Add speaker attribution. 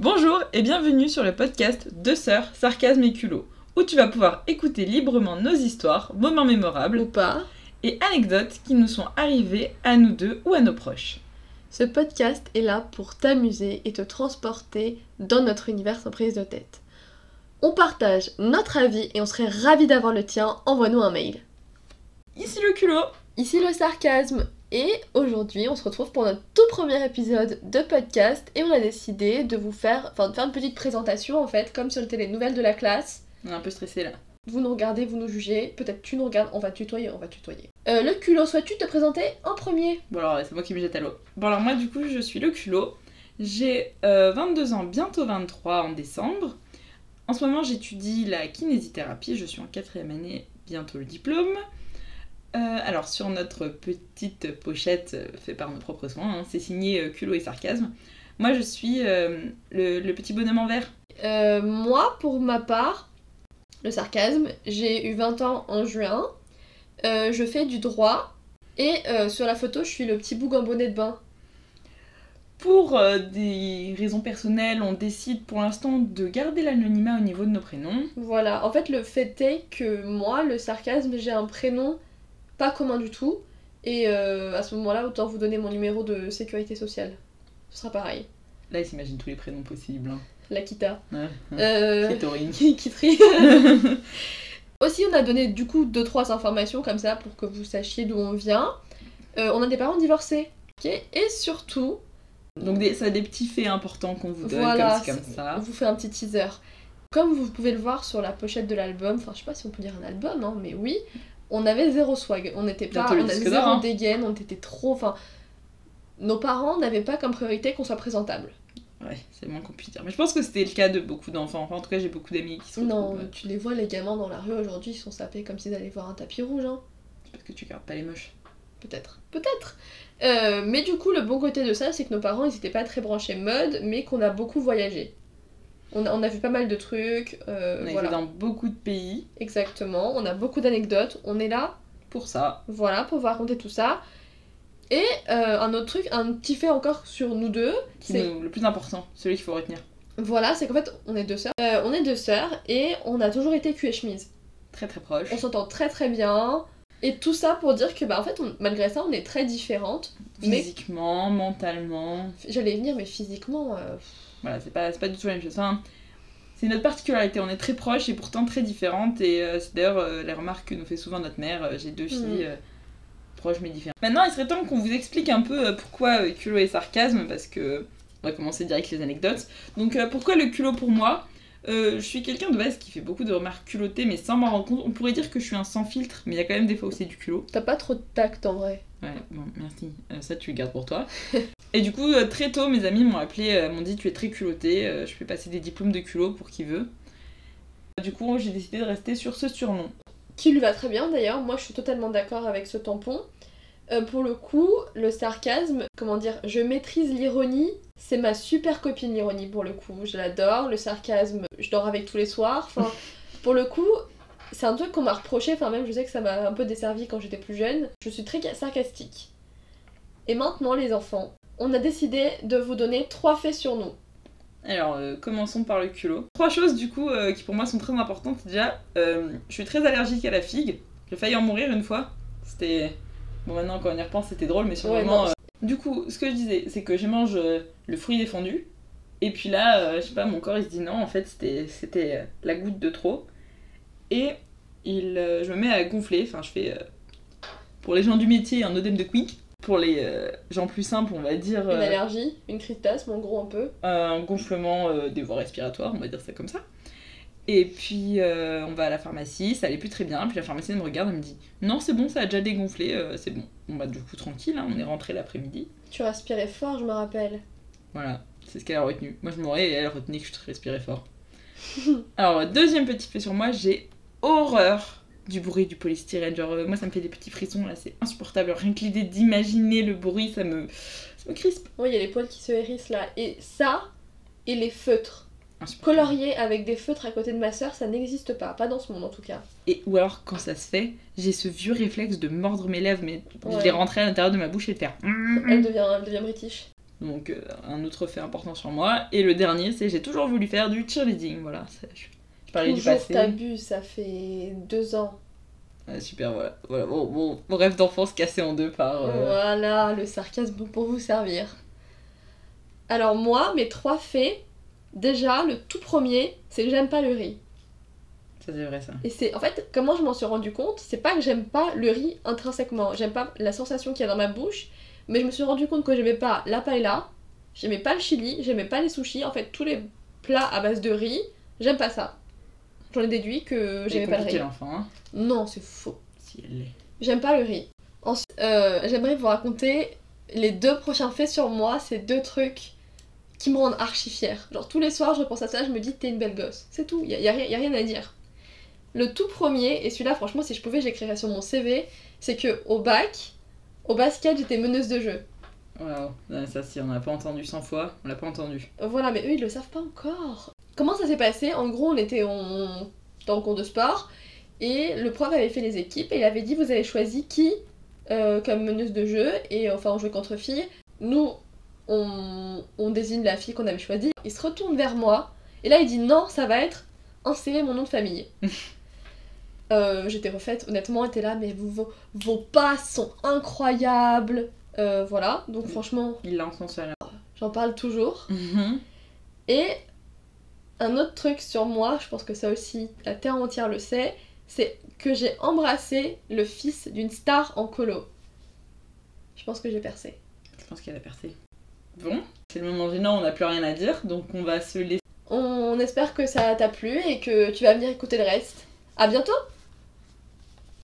Speaker 1: Bonjour et bienvenue sur le podcast Deux sœurs, sarcasme et culot, où tu vas pouvoir écouter librement nos histoires, moments mémorables
Speaker 2: ou pas,
Speaker 1: et anecdotes qui nous sont arrivées à nous deux ou à nos proches.
Speaker 2: Ce podcast est là pour t'amuser et te transporter dans notre univers sans prise de tête. On partage notre avis et on serait ravis d'avoir le tien, envoie-nous un mail.
Speaker 1: Ici le culot
Speaker 2: Ici le sarcasme et aujourd'hui on se retrouve pour notre tout premier épisode de podcast et on a décidé de vous faire, enfin de faire une petite présentation en fait, comme sur le télé nouvelles de la classe.
Speaker 1: On est un peu stressé là.
Speaker 2: Vous nous regardez, vous nous jugez, peut-être tu nous regardes, on va tutoyer, on va tutoyer. Euh, le culot, souhaites-tu te présenter en premier?
Speaker 1: Bon alors c'est moi qui me jette à l'eau. Bon alors moi du coup je suis le culot. J'ai 22 ans, bientôt 23 en décembre. En ce moment j'étudie la kinésithérapie, je suis en quatrième année, bientôt le diplôme. Euh, alors sur notre petite pochette euh, fait par nos propres soins, hein, c'est signé euh, culot et sarcasme. Moi je suis euh, le, le petit bonhomme en vert.
Speaker 2: Moi, pour ma part, le sarcasme, j'ai eu 20 ans en juin, je fais du droit et sur la photo je suis le petit boug en bonnet de bain.
Speaker 1: Pour des raisons personnelles, on décide pour l'instant de garder l'anonymat au niveau de nos prénoms.
Speaker 2: Voilà, en fait le fait est que moi, le sarcasme, j'ai un prénom pas commun du tout et euh, à ce moment-là autant vous donner mon numéro de sécurité sociale. Ce sera pareil.
Speaker 1: Là, ils s'imaginent tous les prénoms possibles. hein.
Speaker 2: L'Akita.
Speaker 1: Ouais, ouais.
Speaker 2: Euh... Aussi, on a donné du coup deux trois informations comme ça pour que vous sachiez d'où on vient. Euh, on a des parents divorcés, Et surtout,
Speaker 1: Donc des, ça a des petits faits importants qu'on vous donne
Speaker 2: Voilà,
Speaker 1: comme, ci, comme
Speaker 2: c'est-
Speaker 1: ça.
Speaker 2: on vous fait un petit teaser. Comme vous pouvez le voir sur la pochette de l'album, enfin je sais pas si on peut dire un album, hein, mais oui, on avait zéro swag. On n'était pas, on avait zéro
Speaker 1: hein.
Speaker 2: dégaine, on était trop, enfin, nos parents n'avaient pas comme priorité qu'on soit présentable.
Speaker 1: Ouais, c'est le moins qu'on puisse dire. Mais je pense que c'était le cas de beaucoup d'enfants. Enfin, en tout cas, j'ai beaucoup d'amis qui se
Speaker 2: Non,
Speaker 1: euh,
Speaker 2: tu les vois les gamins dans la rue aujourd'hui, ils sont sapés comme s'ils allaient voir un tapis rouge, hein.
Speaker 1: C'est parce que tu gardes pas les moches.
Speaker 2: Peut-être. Peut-être. Euh, mais du coup, le bon côté de ça, c'est que nos parents, ils étaient pas très branchés mode, mais qu'on a beaucoup voyagé. On a, on a vu pas mal de trucs. euh,
Speaker 1: On a
Speaker 2: voilà.
Speaker 1: été dans beaucoup de pays
Speaker 2: Exactement. On a beaucoup d'anecdotes. On est là,
Speaker 1: pour ça.
Speaker 2: voilà, pour vous raconter tout ça. Et euh, un autre truc, un petit fait encore sur nous deux,
Speaker 1: Qui
Speaker 2: c'est
Speaker 1: nous- le plus important, celui qu'il faut retenir.
Speaker 2: voilà, c'est qu'en fait, on est deux sœurs. Euh, on est deux sœurs et on a toujours été cul et chemise.
Speaker 1: Très très proche.
Speaker 2: On s'entend très très bien. Et tout ça pour dire que, bah, en fait, on- malgré ça, on est très différentes. Mais
Speaker 1: Physiquement, mentalement.
Speaker 2: j'allais venir, mais physiquement, euh,
Speaker 1: Voilà, c'est pas, c'est pas du tout la même chose. Enfin, c'est notre particularité. On est très proches et pourtant très différentes. Et euh, c'est d'ailleurs euh, les remarques que nous fait souvent notre mère. Euh, J'ai deux filles euh, proches mais différentes. Maintenant, il serait temps qu'on vous explique un peu pourquoi culot et sarcasme. Parce que on va commencer direct les anecdotes. Donc, pourquoi le culot pour moi? Euh, Je suis quelqu'un de base qui fait beaucoup de remarques culottées, mais sans m'en rendre compte. On pourrait dire que je suis un sans filtre, mais il y a quand même des fois où c'est du culot.
Speaker 2: t'as pas trop de tact en vrai.
Speaker 1: Ouais, bon, merci. Euh, ça, tu le gardes pour toi. et du coup, euh, très tôt, mes amis m'ont appelé, m'ont dit Tu es très culotté, euh, je peux passer des diplômes de culot pour qui veut. Du coup, j'ai décidé de rester sur ce surnom.
Speaker 2: Qui lui va très bien d'ailleurs, moi je suis totalement d'accord avec ce tampon. Euh, pour le coup, le sarcasme, comment dire, je maîtrise l'ironie, c'est ma super copine l'ironie pour le coup, je l'adore. Le sarcasme, je dors avec tous les soirs. Enfin, pour le coup, c'est un truc qu'on m'a reproché, enfin même je sais que ça m'a un peu desservi quand j'étais plus jeune. Je suis très sarcastique. Et maintenant les enfants, on a décidé de vous donner trois faits sur nous.
Speaker 1: Alors, euh, commençons par le culot. Trois choses, du coup, euh, qui pour moi sont très importantes. Déjà, je suis très allergique à la figue. J'ai failli en mourir une fois. C'était. Bon, maintenant, quand on y repense, c'était drôle, mais sur le
Speaker 2: Ouais,
Speaker 1: moment.
Speaker 2: non.
Speaker 1: euh, Du coup, ce que je disais, c'est que je mange euh, le fruit défendu. Et puis là, euh, je sais pas, mon corps il se dit non, en fait, c'était la goutte de trop. Et il, je me mets à gonfler. Enfin, je fais. pour les gens du métier, un œdème de quick. Pour les gens plus simples, on va dire.
Speaker 2: Une allergie, une crise d'asthme en gros un peu.
Speaker 1: un gonflement des voies respiratoires, on va dire ça comme ça. Et puis euh, on va à la pharmacie, ça allait plus très bien, puis la pharmacienne me regarde, elle me dit non c'est bon, ça a déjà dégonflé, euh, c'est bon. Bon bah du coup tranquille, hein, on est rentré l'après-midi.
Speaker 2: Tu respirais fort, je me rappelle.
Speaker 1: Voilà, c'est ce qu'elle a retenu. Moi je m'aurais et elle retenait que je respirais fort. Alors deuxième petit fait sur moi, j'ai horreur du bruit du polystyrène. Genre euh, moi ça me fait des petits frissons là, c'est insupportable. Rien que l'idée d'imaginer le bruit, ça me, ça me crispe.
Speaker 2: Oui, il y a les poils qui se hérissent là. Et ça, et les feutres. Colorier avec des feutres à côté de ma soeur, ça n'existe pas. Pas dans ce monde en tout cas.
Speaker 1: Et, ou alors, quand ça se fait, j'ai ce vieux réflexe de mordre mes lèvres, mais je les rentrer à l'intérieur de ma bouche et de faire. Mm, mm.
Speaker 2: Elle devient, elle devient british.
Speaker 1: Donc euh, un autre fait important sur moi. Et le dernier, c'est j'ai toujours voulu faire du cheerleading. Voilà, c'est- je, je parlais du
Speaker 2: Toujours
Speaker 1: passé.
Speaker 2: ça fait deux ans.
Speaker 1: Ouais, super, voilà. voilà mon, mon- mon rêve d'enfance cassé en deux par... euh,
Speaker 2: Voilà, le sarcasme pour vous servir. Alors moi, mes trois faits, déjà, le tout premier, c'est que j'aime pas le riz.
Speaker 1: Ça c'est vrai ça.
Speaker 2: Et c'est en fait comment je m'en suis rendu compte, c'est pas que j'aime pas le riz intrinsèquement, j'aime pas la sensation qu'il y a dans ma bouche, mais je me suis rendu compte que j'aimais pas la paella, j'aimais pas le chili, j'aimais pas les sushis, en fait tous les plats à base de riz, j'aime pas ça. J'en ai déduit que j'aimais pas le riz.
Speaker 1: l'enfant, hein?
Speaker 2: Non, c'est faux.
Speaker 1: Si elle l'est.
Speaker 2: J'aime pas le riz. Ensuite, euh, j'aimerais vous raconter les deux prochains faits sur moi, ces deux trucs qui me rendent archi fière. Genre tous les soirs, je repense à ça, je me dis t'es une belle gosse. C'est tout, y a, y a rien- y a rien à dire. Le tout premier, et celui-là, franchement, si je pouvais, j'écrirais sur mon CV, c'est que au bac, au basket, j'étais meneuse de jeu.
Speaker 1: Waouh. Ouais, Ça si on n'a pas entendu 100 fois, on l'a pas entendu.
Speaker 2: Voilà, mais eux, ils le savent pas encore. Comment ça s'est passé? En gros, on était en... dans le cours de sport et le prof avait fait les équipes et il avait dit vous avez choisi qui euh, comme meneuse de jeu et enfin on jouait contre filles. Nous, on, on désigne la fille qu'on avait choisie. Il se retourne vers moi et là il dit non, ça va être insérer mon nom de famille. Euh, J'étais refaite, honnêtement, elle était là, mais vos, passes sont incroyables. Euh, voilà, donc franchement,
Speaker 1: Il l'a en son
Speaker 2: j'en parle toujours.
Speaker 1: Mhm.
Speaker 2: Et un autre truc sur moi, je pense que ça aussi, la terre entière le sait, c'est que j'ai embrassé le fils d'une star en colo. Je pense que j'ai percé.
Speaker 1: Je pense qu'elle a percé. Bon, c'est le moment gênant, on n'a plus rien à dire, donc on va se laisser.
Speaker 2: On espère que ça t'a plu et que tu vas venir écouter le reste. À bientôt